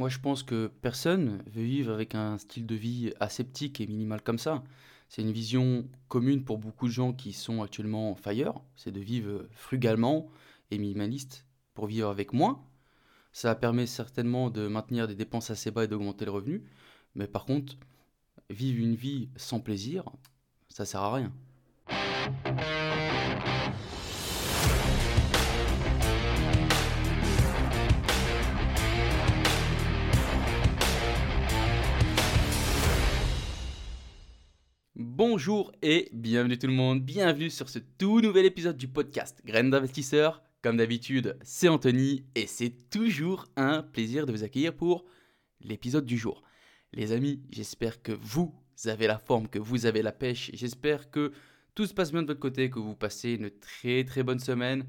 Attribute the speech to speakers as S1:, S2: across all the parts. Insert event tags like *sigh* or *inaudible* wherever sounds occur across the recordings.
S1: moi je pense que personne veut vivre avec un style de vie aseptique et minimal comme ça. C'est une vision commune pour beaucoup de gens qui sont actuellement fire, c'est de vivre frugalement et minimaliste pour vivre avec moins. Ça permet certainement de maintenir des dépenses assez bas et d'augmenter le revenu. Mais par contre, vivre une vie sans plaisir, ça sert à rien. Bonjour et bienvenue tout le monde, bienvenue sur ce tout nouvel épisode du podcast Graines d'investisseurs. Comme d'habitude, c'est Anthony et c'est toujours un plaisir de vous accueillir pour l'épisode du jour. Les amis, j'espère que vous avez la forme, que vous avez la pêche, j'espère que tout se passe bien de votre côté, que vous passez une très très bonne semaine.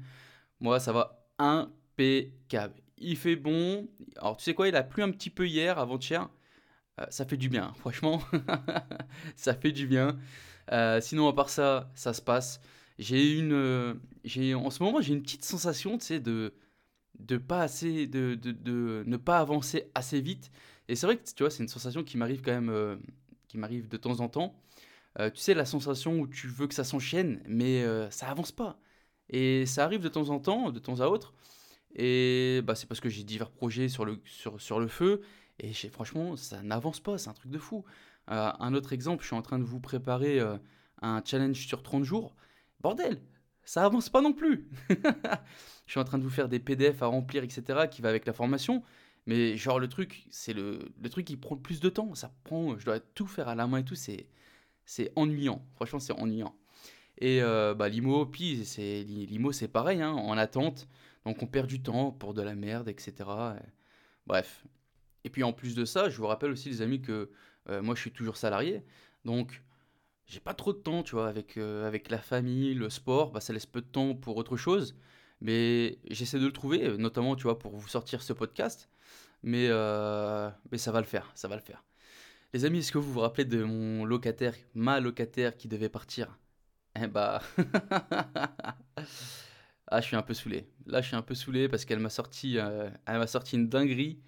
S1: Moi, ça va impeccable. Il fait bon. Alors, tu sais quoi, il a plu un petit peu hier, avant-hier. Euh, ça fait du bien, *laughs* franchement. ça fait du bien. Euh, sinon, à part ça, ça se passe. J'ai une, euh, j'ai en ce moment j'ai une petite sensation, tu sais, de de de, de, de, ne pas avancer assez vite. Et c'est vrai que tu vois, c'est une sensation qui m'arrive quand même, qui m'arrive de temps en temps. Tu sais, la sensation où tu veux que ça s'enchaîne, mais ça avance pas. Et ça arrive de temps en temps, de temps à autre. Et bah, c'est parce que j'ai divers projets sur le, sur, sur le feu. Et franchement, ça n'avance pas, c'est un truc de fou. un autre exemple, je suis en train de vous préparer un challenge sur 30 jours. Bordel, ça avance pas non plus. *laughs* je suis en train de vous faire des PDF à remplir, etc., qui va avec la formation. Mais genre le truc, c'est le, le truc qui prend le plus de temps. Ça prend, je dois tout faire à la main et tout. C'est, c'est ennuyant. Franchement, c'est ennuyant. Et euh, bah, l'IMO, c'est, c'est pareil, hein, en attente. Donc on perd du temps pour de la merde, etc. Bref. Et puis en plus de ça, je vous rappelle aussi, les amis, que euh, moi je suis toujours salarié. Donc j'ai pas trop de temps, tu vois, avec, euh, avec la famille, le sport, bah, ça laisse peu de temps pour autre chose. Mais j'essaie de le trouver, euh, notamment, tu vois, pour vous sortir ce podcast. Mais, mais ça va le faire, ça va le faire. Les amis, est-ce que vous vous rappelez de mon locataire, ma locataire qui devait partir? Eh bah... *laughs* ah, je suis un peu saoulé. Là, je suis un peu saoulé parce qu'elle m'a sorti, elle m'a sorti une dinguerie.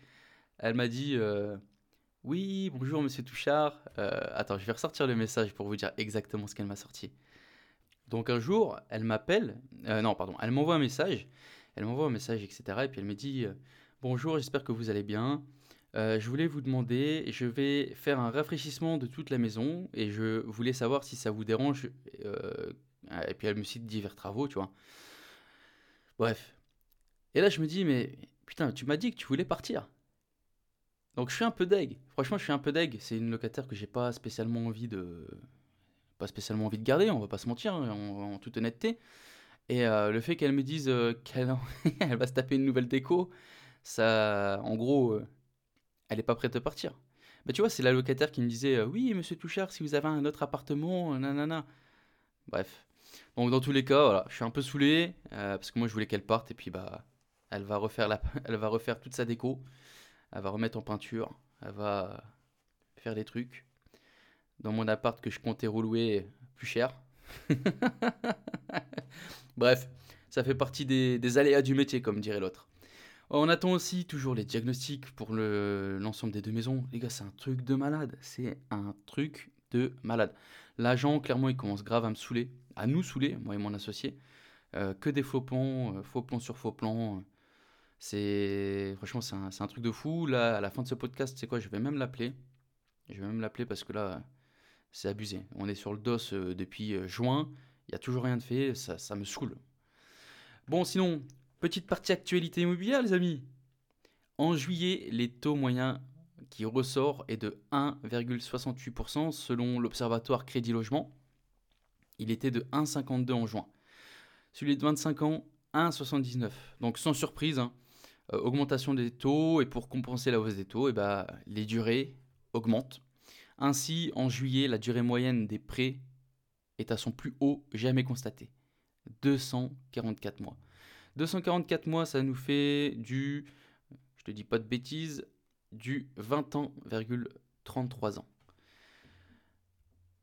S1: Elle m'a dit... Oui, bonjour monsieur Touchard. Euh, attends, je vais ressortir le message pour vous dire exactement ce qu'elle m'a sorti. Donc un jour, elle m'appelle, euh, non pardon, elle m'envoie un message, elle m'envoie un message, etc. Et puis elle me dit, euh, bonjour, j'espère que vous allez bien. je voulais vous demander, je vais faire un rafraîchissement de toute la maison et je voulais savoir si ça vous dérange. et puis elle me cite divers travaux, tu vois. Bref. Et là je me dis, mais putain, tu m'as dit que tu voulais partir. Donc je suis un peu deg. Franchement, je suis un peu deg. C'est une locataire que j'ai pas spécialement envie de pas spécialement envie de garder, on va pas se mentir hein, en, toute honnêteté. Et euh, le fait qu'elle me dise euh, qu'elle *laughs* elle va se taper une nouvelle déco, ça en gros euh, elle est pas prête à partir. Bah tu vois, c'est la locataire qui me disait "Oui, monsieur Touchard, si vous avez un autre appartement, nanana." Bref. Donc dans tous les cas, voilà, je suis un peu saoulé parce que moi je voulais qu'elle parte et puis bah elle va refaire la *laughs* elle va refaire toute sa déco elle va remettre en peinture, elle va faire des trucs. Dans mon appart que je comptais relouer plus cher. *laughs* Bref, ça fait partie des, aléas du métier, comme dirait l'autre. On attend aussi toujours les diagnostics pour l'ensemble des deux maisons. Les gars, c'est un truc de malade. C'est un truc de malade. L'agent, clairement, il commence grave à me saouler, à nous saouler, moi et mon associé. Euh, que des faux plans, euh, faux plans sur faux plans. C'est franchement c'est un, un, truc de fou. Là, à la fin de ce podcast, c'est quoi Je vais même l'appeler. Je vais même l'appeler parce que là, c'est abusé. On est sur le dos euh, depuis euh, juin. Il y a toujours rien de fait. Ça, ça me saoule. Bon, sinon, petite partie actualité immobilière, les amis. En juillet, les taux moyens qui ressort est de 1,68% selon l'Observatoire Crédit Logement. Il était de 1,52 en juin. Celui de 25 ans, 1,79. Donc sans surprise, hein, euh, augmentation des taux, et pour compenser la hausse des taux, eh ben, les durées augmentent. Ainsi, en juillet, la durée moyenne des prêts est à son plus haut jamais constaté. 244 mois. 244 mois, ça nous fait du, je te dis pas de bêtises, du 20 ans, 33 ans.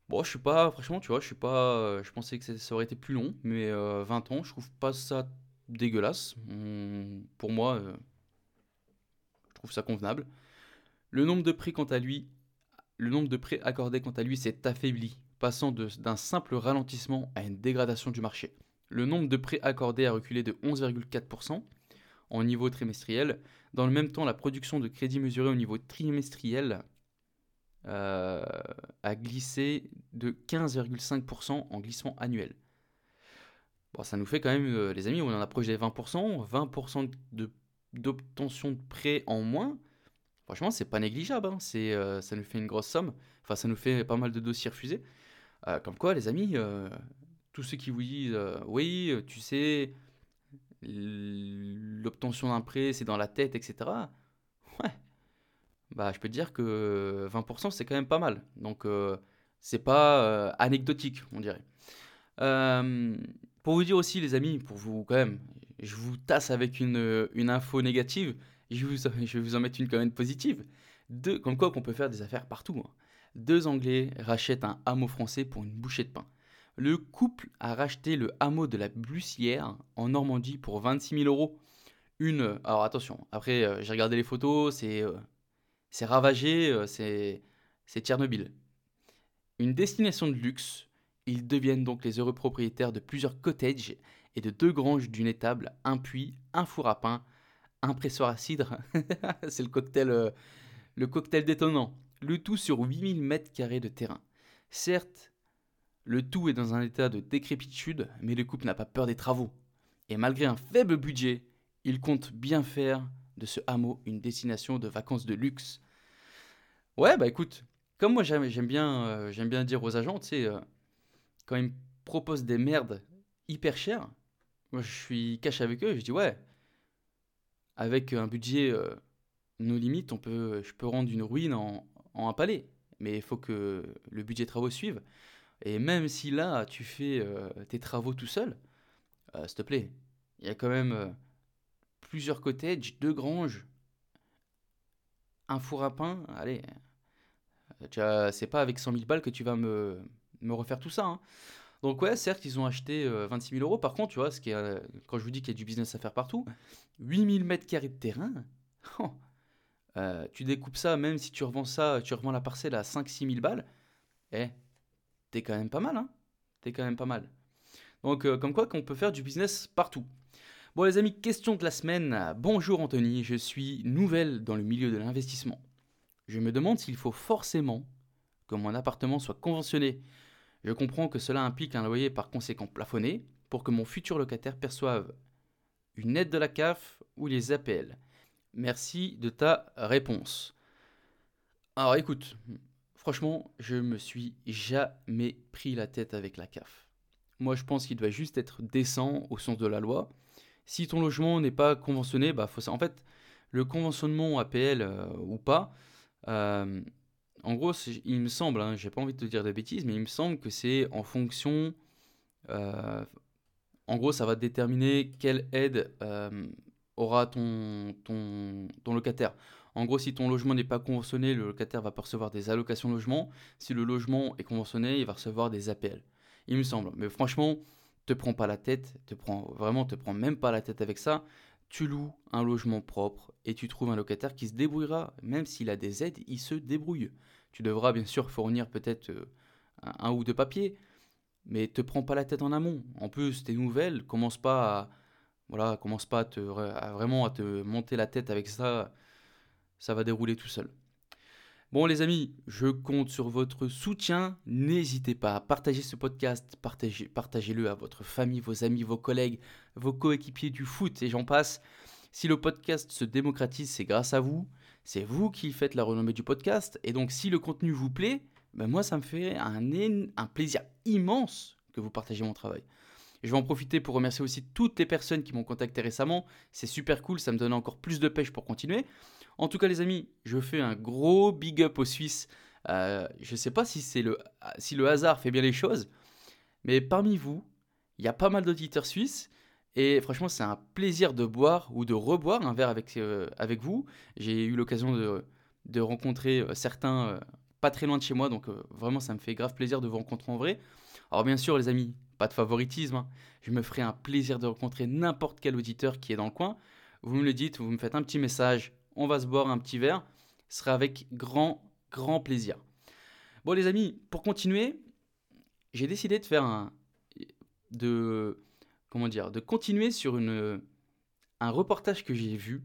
S1: Bon, je suis pas, franchement, tu vois, je suis pas, je pensais que ça aurait été plus long, mais 20 euh, ans, je trouve pas ça dégueulasse. pour moi, euh, trouve ça convenable. Le nombre de prêts, quant à lui, le nombre de prêts accordés, quant à lui, s'est affaibli, passant d'un simple ralentissement à une dégradation du marché. Le nombre de prêts accordés a reculé de 11,4% en niveau trimestriel. Dans le même temps, la production de crédit mesuré au niveau trimestriel euh, a glissé de 15,5% en glissement annuel. Bon, ça nous fait quand même, euh, les amis, on en approche des 20%, 20% d'obtention de, prêts en moins. Franchement, c'est pas négligeable, hein. euh, ça nous fait une grosse somme. Enfin, ça nous fait pas mal de dossiers refusés. comme quoi, les amis, tous ceux qui vous disent oui, tu sais, l'obtention d'un prêt, c'est dans la tête, etc. Ouais, bah, je peux te dire que 20%, c'est quand même pas mal. Donc, euh, c'est pas euh, anecdotique, on dirait. Euh, pour vous dire aussi, les amis, pour vous quand même, je vous tasse avec une, une info négative, je, je vais vous en mettre une quand même positive. Comme quoi qu'on peut faire des affaires partout. Hein. Deux Anglais rachètent un hameau français pour une bouchée de pain. Le couple a racheté le hameau de la Blussière en Normandie pour 26 000 euros. Une, alors attention, après j'ai regardé les photos, c'est c'est ravagé, euh, c'est Tchernobyl. Une destination de luxe, ils deviennent donc les heureux propriétaires de plusieurs cottages et de deux granges d'une étable, un puits, un four à pain, un pressoir à cidre. *laughs* c'est le cocktail, euh, le cocktail détonnant. Le tout sur 8000 mètres carrés de terrain. Certes, le tout est dans un état de décrépitude, mais le couple n'a pas peur des travaux. Et malgré un faible budget, il compte bien faire de ce hameau une destination de vacances de luxe. Ouais, bah écoute, comme moi j'aime bien, euh, bien dire aux agents, tu sais, euh, quand ils me proposent des merdes hyper chères, moi je suis cash avec eux, je dis ouais, avec un budget euh, nos limites, on peut, je peux rendre une ruine en, en un palais, mais il faut que le budget travaux suive. Et même si là tu fais tes travaux tout seul, s'il te plaît, il y a quand même plusieurs cottages, deux granges, un four à pain. Allez, c'est pas avec 100 000 balles que tu vas me, me refaire tout ça. Hein. Donc ouais, certes, ils ont acheté 26 euh, 000 euros. Par contre, tu vois, ce euh, quand je vous dis qu'il y a du business à faire partout, 8000 mètres carrés de terrain, *laughs* oh, euh, tu découpes ça, même si tu revends ça, tu revends la parcelle à 5-6 000 balles, eh, t'es quand même pas mal, hein T'es quand même pas mal. Donc, comme quoi qu'on peut faire du business partout. Bon les amis, question de la semaine. Bonjour Anthony, je suis nouvelle dans le milieu de l'investissement. Je me demande s'il faut forcément que mon appartement soit conventionné. Je comprends que cela implique un loyer par conséquent plafonné pour que mon futur locataire perçoive une aide de la CAF ou les APL. Merci de ta réponse. Alors écoute, franchement, je me suis jamais pris la tête avec la CAF. Moi, je pense qu'il doit juste être décent au sens de la loi si ton logement n'est pas conventionné, bah faut En fait, le conventionnement APL euh, ou pas, euh, en gros, il me semble, hein, j'ai pas envie de te dire des bêtises, mais il me semble que c'est en fonction. Euh, en gros, ça va déterminer quelle aide aura ton, ton, ton locataire. En gros, si ton logement n'est pas conventionné, le locataire va percevoir des allocations logement. Si le logement est conventionné, il va recevoir des APL. Il me semble. Mais franchement, te prends pas la tête, te prends vraiment te prends même pas la tête avec ça. Tu loues un logement propre et tu trouves un locataire qui se débrouillera, même s'il a des aides, il se débrouille. Tu devras bien sûr fournir peut-être euh, un, ou deux papiers, mais te prends pas la tête en amont. En plus, tes nouvelles, commence pas voilà, commence pas à vraiment à te monter la tête avec ça, ça va dérouler tout seul. Bon les amis, je compte sur votre soutien. N'hésitez pas à partager ce podcast, partagez, partagez-le à votre famille, vos amis, vos collègues, vos coéquipiers du foot et j'en passe. Si le podcast se démocratise, c'est grâce à vous. C'est vous qui faites la renommée du podcast. Et donc si le contenu vous plaît, ben moi ça me fait un, un plaisir immense que vous partagez mon travail. Je vais en profiter pour remercier aussi toutes les personnes qui m'ont contacté récemment. C'est super cool, ça me donne encore plus de pêche pour continuer. En tout cas, les amis, je fais un gros big up aux Suisses. Euh, je ne sais pas si, c'est le, hasard fait bien les choses, mais parmi vous, il y a pas mal d'auditeurs suisses. Et franchement, c'est un plaisir de boire ou de reboire un verre avec, euh, vous. J'ai eu l'occasion de, de, rencontrer euh, certains pas très loin de chez moi, donc vraiment, ça me fait grave plaisir de vous rencontrer en vrai. Alors bien sûr, les amis, pas de favoritisme. Hein. Je me ferai un plaisir de rencontrer n'importe quel auditeur qui est dans le coin. Vous me le dites, vous me faites un petit message on va se boire un petit verre. Ce sera avec grand, grand plaisir. Bon les amis, pour continuer, j'ai décidé de faire un... de... comment dire De continuer sur une, un reportage que j'ai vu.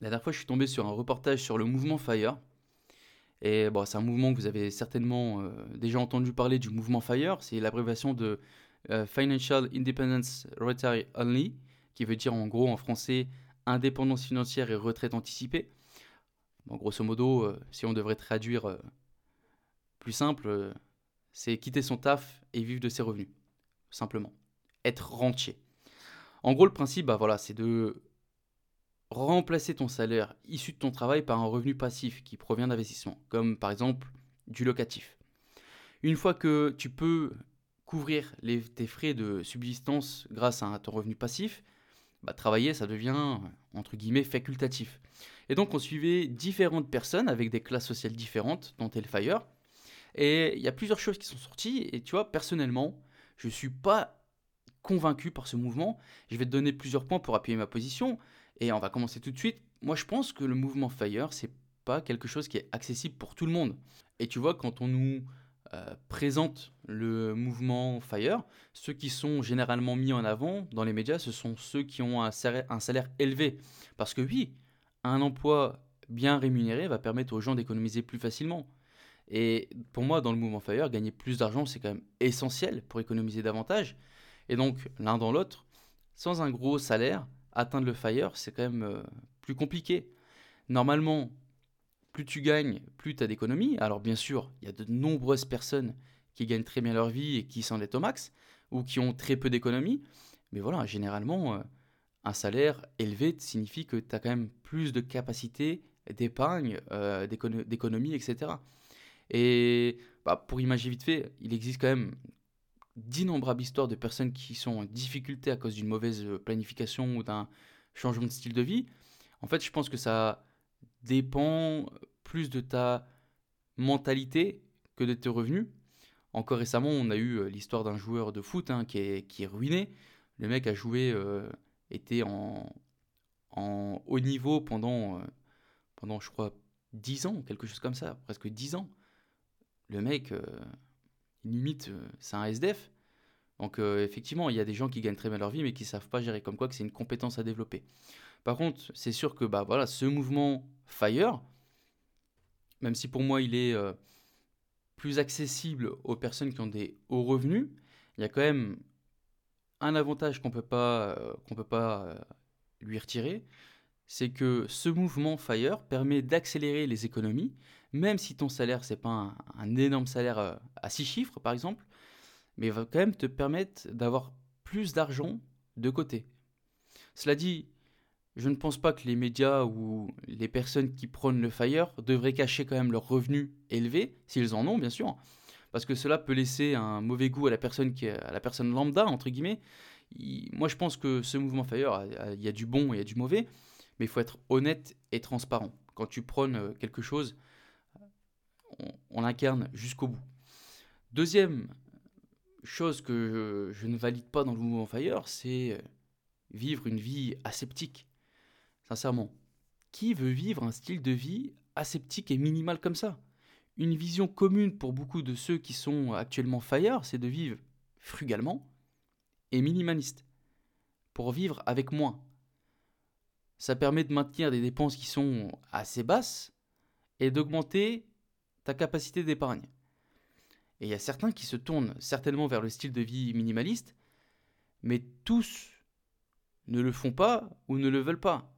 S1: La dernière fois, je suis tombé sur un reportage sur le mouvement FIRE. Et bon, c'est un mouvement que vous avez certainement euh, déjà entendu parler du mouvement FIRE. C'est l'abréviation de euh, Financial Independence Retire Only, qui veut dire en gros en français indépendance financière et retraite anticipée. Bon, grosso modo, euh, si on devrait traduire plus simple, c'est quitter son taf et vivre de ses revenus. Simplement. Être rentier. En gros, le principe, bah voilà, c'est de remplacer ton salaire issu de ton travail par un revenu passif qui provient d'investissement, comme par exemple du locatif. Une fois que tu peux couvrir tes frais de subsistance grâce à ton revenu passif, bah, travailler, ça devient, entre guillemets, facultatif. Et donc, on suivait différentes personnes avec des classes sociales différentes, dont Fire. Et il y a plusieurs choses qui sont sorties. Et tu vois, personnellement, je ne suis pas convaincu par ce mouvement. Je vais te donner plusieurs points pour appuyer ma position. Et on va commencer tout de suite. Moi, je pense que le mouvement Fire, c'est pas quelque chose qui est accessible pour tout le monde. Et tu vois, quand on nous présente le mouvement Fire, ceux qui sont généralement mis en avant dans les médias, ce sont ceux qui ont un salaire, un salaire élevé. Parce que oui, un emploi bien rémunéré va permettre aux gens d'économiser plus facilement. Et pour moi, dans le mouvement Fire, gagner plus d'argent, c'est quand même essentiel pour économiser davantage. Et donc, l'un dans l'autre, sans un gros salaire, atteindre le fire, c'est quand même euh, plus compliqué. Normalement, plus tu gagnes, plus tu as d'économies. Alors bien sûr, il y a de nombreuses personnes qui gagnent très bien leur vie et qui s'endettent au max, ou qui ont très peu d'économies. Mais voilà, généralement, euh, un salaire élevé signifie que tu as quand même plus de capacité d'épargne, euh, d'économie, etc. Et bah, pour imaginer vite fait, il existe quand même d'innombrables histoires de personnes qui sont en difficulté à cause d'une mauvaise euh, planification ou d'un changement de style de vie. En fait, je pense que ça dépend plus de ta mentalité que de tes revenus. Encore récemment, on a eu euh, l'histoire d'un joueur de foot hein, qui, est, ruiné. Le mec a joué, euh, était en, en, haut niveau pendant, pendant, je crois, 10 ans, quelque chose comme ça, presque 10 ans. Le mec, limite, euh, c'est un SDF. Donc euh, effectivement, il y a des gens qui gagnent très bien leur vie, mais qui savent pas gérer. Comme quoi, que c'est une compétence à développer. Par contre, c'est sûr que bah voilà, ce mouvement Fire, même si pour moi il est euh, plus accessible aux personnes qui ont des hauts revenus, il y a quand même un avantage qu'on peut pas peut pas lui retirer, c'est que ce mouvement Fire permet d'accélérer les économies même si ton salaire, c'est pas un, énorme salaire euh, à six chiffres, par exemple, mais va quand même te permettre d'avoir plus d'argent de côté. Cela dit, je ne pense pas que les médias ou les personnes qui prônent le FIRE devraient cacher quand même leurs revenus élevés, s'ils en ont bien sûr, parce que cela peut laisser un mauvais goût à la personne, qui à la personne lambda, entre guillemets. moi je pense que ce mouvement FIRE, il y a du bon et du mauvais, mais il faut être honnête et transparent. Quand tu prônes euh, quelque chose, on, l'incarne jusqu'au bout. Deuxième chose que je, ne valide pas dans le mouvement Fire, c'est vivre une vie aseptique. Sincèrement, qui veut vivre un style de vie aseptique et minimal comme ça? Une vision commune pour beaucoup de ceux qui sont actuellement Fire, c'est de vivre frugalement et minimaliste, pour vivre avec moins. Ça permet de maintenir des dépenses qui sont assez basses et d'augmenter ta capacité d'épargne. Et il y a certains qui se tournent certainement vers le style de vie minimaliste, mais tous ne le font pas ou ne le veulent pas.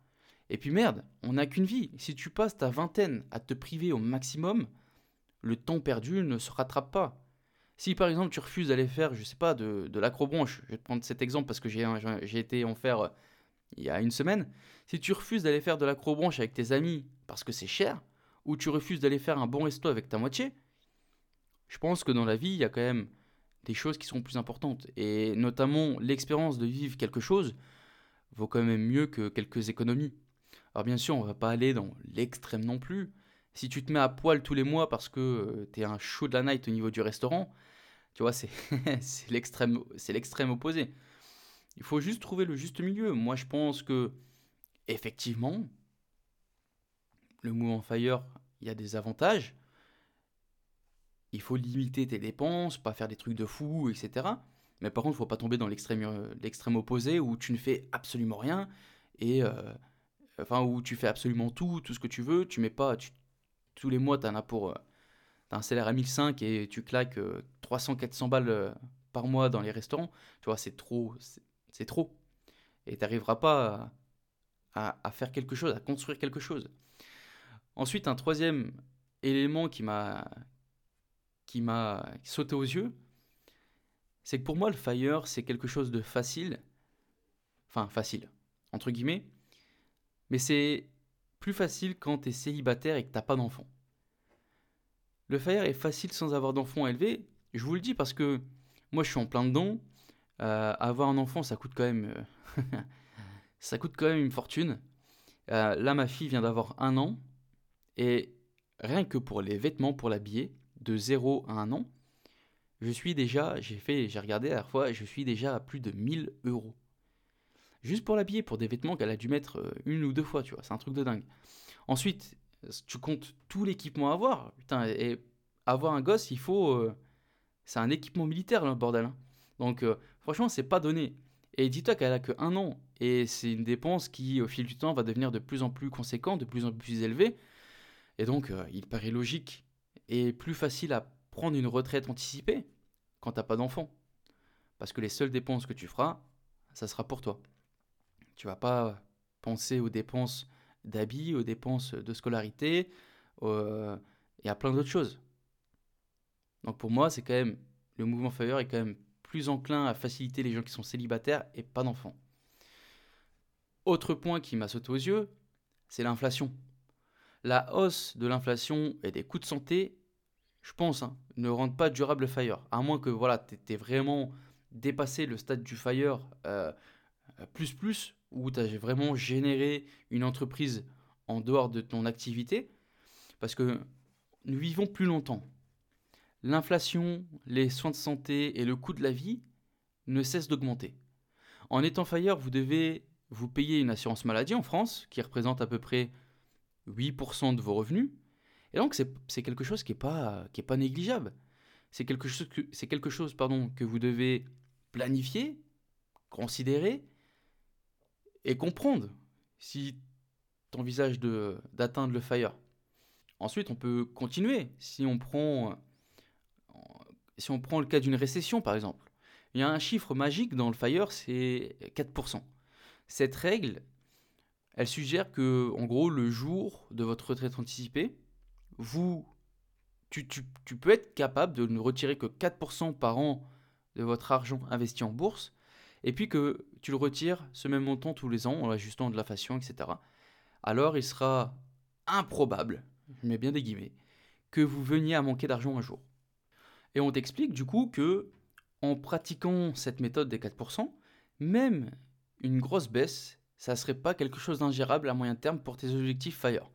S1: Et puis merde, on n'a qu'une vie. Si tu passes ta vingtaine à te priver au maximum, le temps perdu ne se rattrape pas. Si par exemple tu refuses d'aller faire, je sais pas, de, de l'acrobranche, je vais te prendre cet exemple parce que j'ai été en faire euh, il y a une semaine. Si tu refuses d'aller faire de l'acrobranche avec tes amis parce que c'est cher, ou tu refuses d'aller faire un bon resto avec ta moitié, je pense que dans la vie, il y a quand même des choses qui sont plus importantes. Et notamment, l'expérience de vivre quelque chose vaut quand même mieux que quelques économies. Alors bien sûr, on va pas aller dans l'extrême non plus. Si tu te mets à poil tous les mois parce que euh, tu es un show de la night au niveau du restaurant, tu vois, *laughs* c'est l'extrême opposé. Il faut juste trouver le juste milieu. Moi, je pense que effectivement, le mouvement Fire, il y a des avantages. Il faut limiter tes dépenses, pas faire des trucs de fou, etc. Mais par contre, il faut pas tomber dans l'extrême euh, l'extrême opposé où tu ne fais absolument rien et euh, enfin où tu fais absolument tout, tout ce que tu veux. Tu mets pas, tous les mois, tu as pour, euh, as un salaire à 1005 et tu claques 300-400 balles par mois dans les restaurants. Tu vois, c'est trop, c'est trop. Et tu n'arriveras pas à, à, faire quelque chose, à construire quelque chose. Ensuite, un troisième élément qui m'a qui m'a sauté aux yeux, c'est que pour moi, le fire, c'est quelque chose de facile. Enfin, facile, entre guillemets. Mais c'est plus facile quand tu es célibataire et que t'as pas d'enfant. Le fire est facile sans avoir d'enfant élevé. Je vous le dis parce que moi, je suis en plein dedans. Euh, avoir un enfant, ça coûte quand même, euh, *laughs* ça coûte quand même une fortune. Euh, là, ma fille vient d'avoir un an et rien que pour les vêtements, pour l'habiller, de 0 à 1 an, je suis déjà, j'ai fait, j'ai regardé la fois, je suis déjà à plus de 1000 euros. Juste pour l'habiller, pour des vêtements qu'elle a dû mettre euh, une ou deux fois, tu vois, c'est un truc de dingue. Ensuite, tu comptes tout l'équipement à avoir. Putain, et avoir un gosse, il faut. Euh, c'est un équipement militaire, le bordel. Hein. Donc, euh, franchement, c'est pas donné. Et dis-toi qu'elle a que un an. Et c'est une dépense qui, au fil du temps, va devenir de plus en plus conséquente, de plus en plus élevée. Et donc, il paraît logique et plus facile à prendre une retraite anticipée quand t'as pas d'enfant. Parce que les seules dépenses que tu feras, ça sera pour toi. Tu vas pas penser aux dépenses d'habits, aux dépenses de scolarité euh, et à plein d'autres choses. Donc pour moi, c'est quand même le mouvement Fire est quand même plus enclin à faciliter les gens qui sont célibataires et pas d'enfants. Autre point qui m'a sauté aux yeux, c'est l'inflation. La hausse de l'inflation et des coûts de santé je pense, hein, ne rendent pas durable le Fire. À moins que voilà, tu aies vraiment dépassé le stade du Fire euh, plus plus, où tu as vraiment généré une entreprise en dehors de ton activité. Parce que nous vivons plus longtemps. L'inflation, les soins de santé et le coût de la vie ne cessent d'augmenter. En étant Fire, vous devez vous payer une assurance maladie en France, qui représente à peu près 8% de vos revenus. Et donc, c'est quelque chose qui n'est pas, pas négligeable. C'est quelque chose, que, quelque chose pardon, que vous devez planifier, considérer et comprendre si tu envisages d'atteindre le FIRE. Ensuite, on peut continuer. Si on prend, si on prend le cas d'une récession, par exemple, il y a un chiffre magique dans le FIRE, c'est 4%. Cette règle, elle suggère que, en gros, le jour de votre retraite anticipée, vous, tu, peux être capable de ne retirer que 4% par an de votre argent investi en bourse, et puis que tu le retires ce même montant tous les ans en ajustant de l'inflation, etc. Alors il sera improbable, je mets bien des guillemets, que vous veniez à manquer d'argent un jour. Et on t'explique du coup que en pratiquant cette méthode des 4%, même une grosse baisse, ça serait pas quelque chose d'ingérable à moyen terme pour tes objectifs FIRE.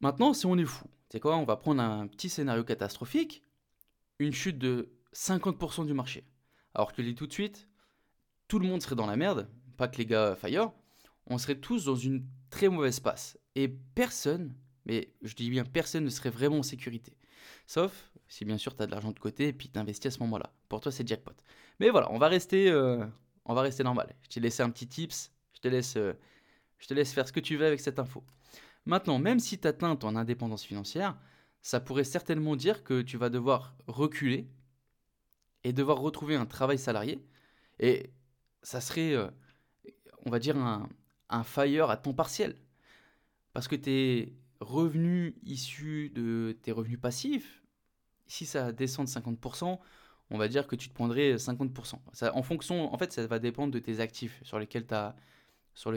S1: Maintenant, si on est fou, c'est quoi On va prendre un petit scénario catastrophique, une chute de 50% du marché. Alors que je dis tout de suite, tout le monde serait dans la merde, pas que les gars Fire, on serait tous dans une très mauvaise passe. Et personne, mais je dis bien personne ne serait vraiment en sécurité. Sauf si bien sûr tu as de l'argent de côté et puis tu investis à ce moment-là. Pour toi, c'est jackpot. Mais voilà, on va rester, euh, on va rester normal. Je t'ai laissé un petit tips, je te, laisse, euh, je te laisse faire ce que tu veux avec cette info. Maintenant, même si tu atteins ton indépendance financière, ça pourrait certainement dire que tu vas devoir reculer et devoir retrouver un travail salarié. Et ça serait, euh, on va dire, un, un fire à temps partiel. Parce que tes revenus issus de tes revenus passifs, si ça descend de 50%, on va dire que tu te prendrais 50%. Ça, en fonction, en fait, ça va dépendre de tes actifs sur lesquels tu as sur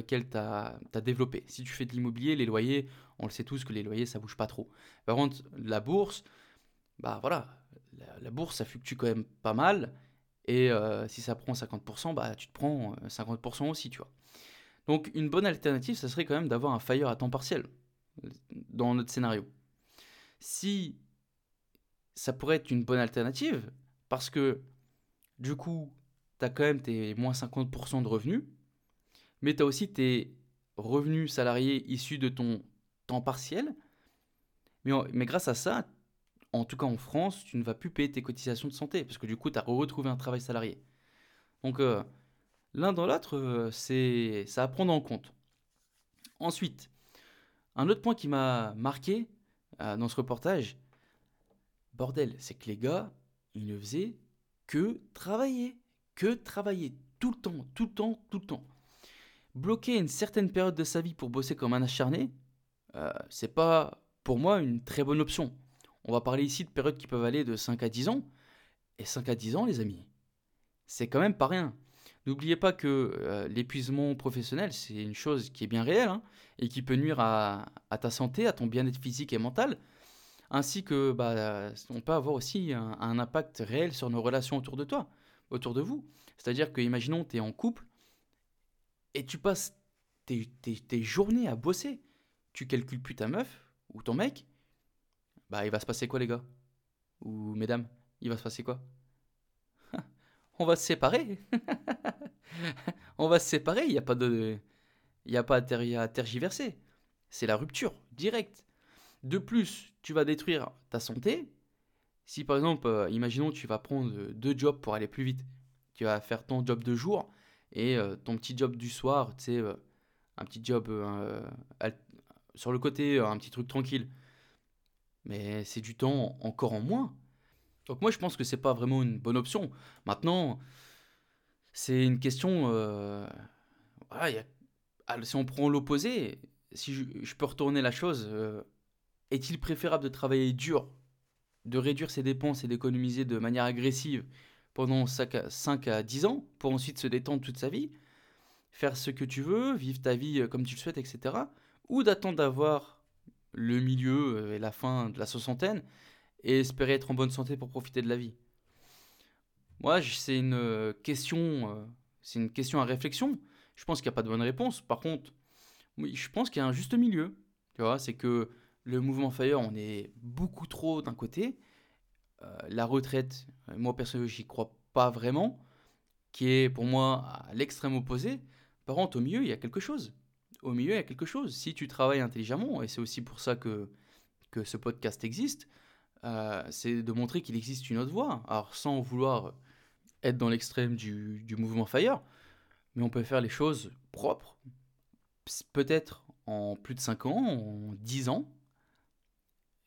S1: développé. Si tu fais de l'immobilier, les loyers, on le sait tous que les loyers, ça bouge pas trop. Par contre, la bourse, bah voilà, la, bourse, ça fluctue quand même pas mal. Et euh, si ça prend 50%, bah tu te prends 50% euh, aussi, tu vois. Donc une bonne alternative, ça serait quand même d'avoir un fire à temps partiel dans notre scénario. Si ça pourrait être une bonne alternative, parce que du coup, tu as quand même tes moins 50% de revenus, mais tu as aussi tes revenus salariés issus de ton temps partiel. Mais, mais grâce à ça, en tout cas en France, tu ne vas plus payer tes cotisations de santé, parce que du coup, tu as retrouvé un travail salarié. Donc, euh, l'un dans l'autre, euh, c'est ça à prendre en compte. Ensuite, un autre point qui m'a marqué euh, dans ce reportage, bordel, c'est que les gars, ils ne faisaient que travailler, que travailler, tout le temps, tout le temps, tout le temps. Bloquer une certaine période de sa vie pour bosser comme un acharné, c'est pas pour moi une très bonne option. On va parler ici de périodes qui peuvent aller de 5 à 10 ans. Et 5 à 10 ans, les amis, c'est quand même pas rien. N'oubliez pas que euh, l'épuisement professionnel, c'est une chose qui est bien réelle hein, et qui peut nuire à, ta santé, à ton bien-être physique et mental, ainsi que bah, on peut avoir aussi un, impact réel sur nos relations autour de toi, autour de vous. C'est-à-dire que, imaginons, tu es en couple et tu passes tes, tes journées à bosser. Tu calcules plus ta meuf ou ton mec, bah, il va se passer quoi, les gars? Ou mesdames, il va se passer quoi? *laughs* On va se séparer. *laughs* On va se séparer, il n'y a pas de. Il n'y a pas à, tergiverser. C'est la rupture, directe. De plus, tu vas détruire ta santé. Si par exemple, euh, imaginons, tu vas prendre deux jobs pour aller plus vite. Tu vas faire ton job de jour et euh, ton petit job du soir, tu euh, un petit job sur le côté, un petit truc tranquille mais c'est du temps encore en moins. Donc moi je pense que c'est pas vraiment une bonne option. Maintenant, c'est une question. Euh, ah, si on prend l'opposé, si je, peux retourner la chose, euh, est-il préférable de travailler dur, de réduire ses dépenses et d'économiser de manière agressive pendant 5 à 10 ans pour ensuite se détendre toute sa vie, faire ce que tu veux, vivre ta vie comme tu le souhaites, etc. Ou d'attendre d'avoir le milieu euh, et la fin de la soixantaine et espérer être en bonne santé pour profiter de la vie Moi, c'est une euh, question, euh, c'est une question à réflexion. Je pense qu'il n'y a pas de bonne réponse. Par contre, je pense qu'il y a un juste milieu. Tu vois, c'est que le mouvement Fire, on est beaucoup trop d'un côté. la retraite, moi personnellement, j'y crois pas vraiment, qui est pour moi à l'extrême opposé. Par contre, au milieu, il y a quelque chose au milieu, il y a quelque chose. Si tu travailles intelligemment, et c'est aussi pour ça que, que ce podcast existe, euh, c'est de montrer qu'il existe une autre voie. Alors, sans vouloir être dans l'extrême du, du, mouvement Fire, mais on peut faire les choses propres, peut-être en plus de 5 ans, en 10 ans,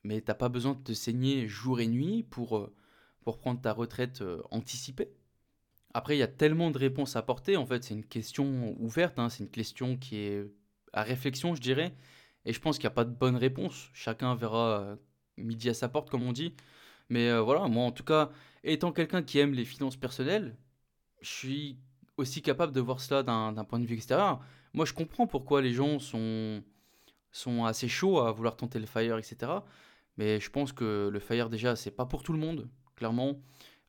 S1: mais t'as pas besoin de te saigner jour et nuit pour, euh, pour prendre ta retraite euh, anticipée. Après, il y a tellement de réponses à apporter. En fait, c'est une question ouverte. Hein. C'est une question qui est à réflexion, je dirais. Et je pense qu'il n'y a pas de bonne réponse. Chacun verra euh, midi à sa porte, comme on dit. Mais euh, voilà, moi en tout cas, étant quelqu'un qui aime les finances personnelles, je suis aussi capable de voir cela d'un point de vue extérieur. Moi, je comprends pourquoi les gens sont, sont assez chauds à vouloir tenter le fire, etc. Mais je pense que le fire, déjà, c'est pas pour tout le monde, clairement.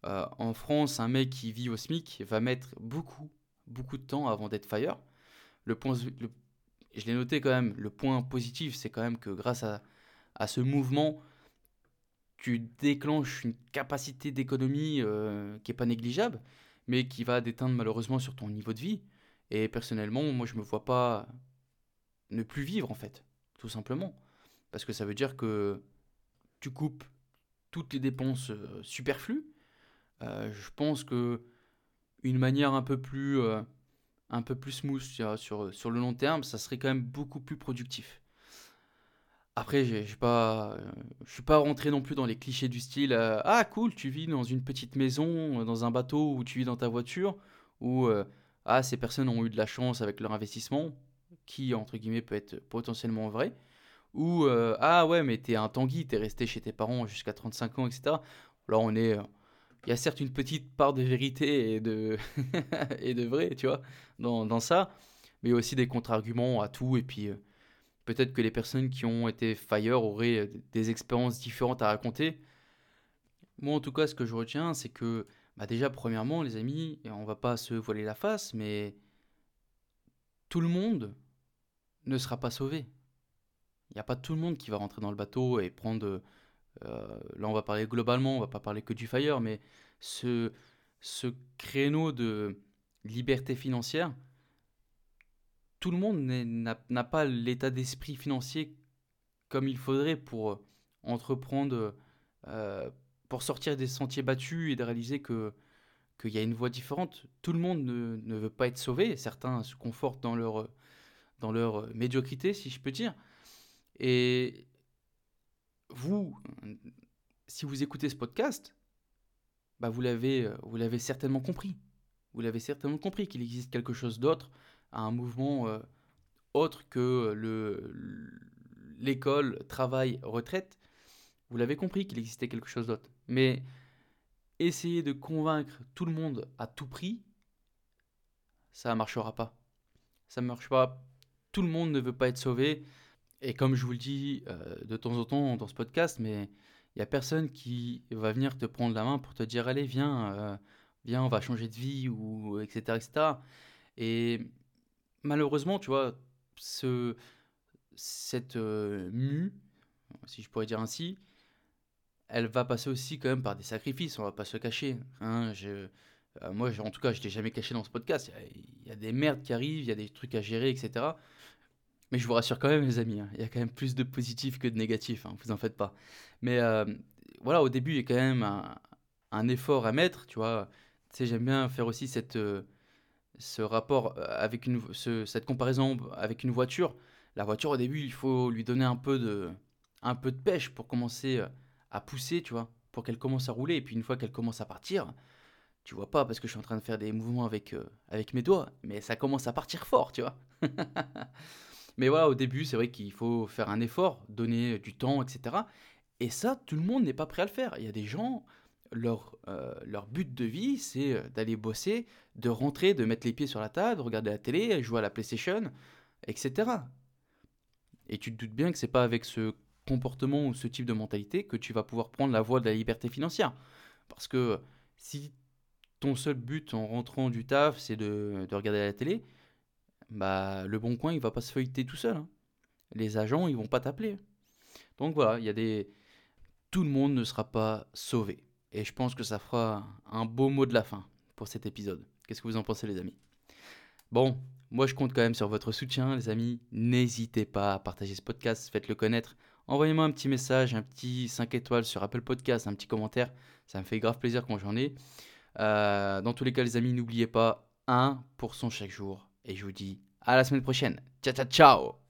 S1: Euh, en France, un mec qui vit au SMIC va mettre beaucoup, beaucoup de temps avant d'être fire. Le point, le je l'ai noté quand même, le point positif, c'est quand même que grâce à, à, ce mouvement, tu déclenches une capacité d'économie euh, qui n'est pas négligeable, mais qui va déteindre malheureusement sur ton niveau de vie. Et personnellement, moi, je ne me vois pas ne plus vivre, en fait, tout simplement. Parce que ça veut dire que tu coupes toutes les dépenses euh, superflues. Euh, je pense que une manière un peu plus un peu plus smooth sur, sur le long terme, ça serait quand même beaucoup plus productif. Après, je ne suis pas rentré non plus dans les clichés du style euh, Ah, cool, tu vis dans une petite maison, euh, dans un bateau, ou tu vis dans ta voiture, ou euh, Ah, ces personnes ont eu de la chance avec leur investissement, qui, entre guillemets, peut être potentiellement vrai, ou Ah, ouais, mais t'es un Tanguy, t'es resté chez tes parents jusqu'à 35 ans, etc. Là, on est il y a certes une petite part de vérité et de, *laughs* et vrai, tu vois, dans, ça, mais aussi des contre-arguments à tout. Et puis, euh, peut-être que les personnes qui ont été fire auraient euh, des expériences différentes à raconter. Moi, en tout cas, ce que je retiens, c'est que, bah déjà, premièrement, les amis, on va pas se voiler la face, mais tout le monde ne sera pas sauvé. Il n'y a pas tout le monde qui va rentrer dans le bateau et prendre euh, là, on va parler globalement, on va pas parler que du Fire, mais ce, ce créneau de liberté financière, tout le monde n'a pas l'état d'esprit financier comme il faudrait pour entreprendre, euh, pour sortir des sentiers battus et de réaliser que qu'il y a une voie différente. Tout le monde ne, ne veut pas être sauvé. Certains se confortent dans leur, dans leur médiocrité, si je peux dire. Et vous, si vous écoutez ce podcast, bah vous l'avez, vous l'avez certainement compris. Vous l'avez certainement compris qu'il existe quelque chose d'autre, un mouvement euh, autre que le, l'école, travail, retraite. Vous l'avez compris qu'il existait quelque chose d'autre. Mais essayer de convaincre tout le monde à tout prix, ça ne marchera pas. Ça ne marche pas. Tout le monde ne veut pas être sauvé. Et comme je vous le dis euh, de temps en temps dans ce podcast, mais il n'y a personne qui va venir te prendre la main pour te dire allez viens, euh, viens, on va changer de vie ou etc etc. Et malheureusement, tu vois, ce, cette euh, mue, si je pourrais dire ainsi, elle va passer aussi quand même par des sacrifices, on va pas se cacher. Hein, je, moi, en tout cas, je t'ai jamais caché dans ce podcast. Il y, a des merdes qui arrivent, il y a des trucs à gérer, etc. Mais je vous rassure quand même, les amis, hein, il y a quand même plus de positifs que de négatifs, hein, vous en faites pas. Mais euh, voilà, au début, il y a quand même un, effort à mettre, tu vois. Tu sais, j'aime bien faire aussi cette, euh, ce rapport euh, avec une, cette comparaison avec une voiture. La voiture, au début, il faut lui donner un peu de, un peu de pêche pour commencer à pousser, tu vois, pour qu'elle commence à rouler. Et puis une fois qu'elle commence à partir, tu vois pas parce que je suis en train de faire des mouvements avec, avec mes doigts, mais ça commence à partir fort, tu vois. *laughs* Mais voilà, au début, c'est vrai qu'il faut faire un effort, donner du temps, etc. Et ça, tout le monde n'est pas prêt à le faire. Il y a des gens, leur, euh, but de vie, c'est euh, d'aller bosser, de rentrer, de mettre les pieds sur la table, de regarder la télé, jouer à la PlayStation, etc. Et tu te doutes bien que c'est pas avec ce comportement ou ce type de mentalité que tu vas pouvoir prendre la voie de la liberté financière. Parce que si ton seul but en rentrant du taf, c'est de regarder la télé, bah, le bon coin, il va pas se feuilleter tout seul. Hein. Les agents, ils vont pas t'appeler. Donc voilà, il y a des. Tout le monde ne sera pas sauvé. Et je pense que ça fera un beau mot de la fin pour cet épisode. Qu'est-ce que vous en pensez, les amis? Bon, moi je compte quand même sur votre soutien, les amis. N'hésitez pas à partager ce podcast, faites-le connaître. Envoyez-moi un petit message, un petit 5 étoiles sur Apple Podcast, un petit commentaire. Ça me fait grave plaisir quand j'en ai. Euh, dans tous les cas, les amis, n'oubliez pas 1% chaque jour et je vous dis à la semaine prochaine. Ciao, ciao, ciao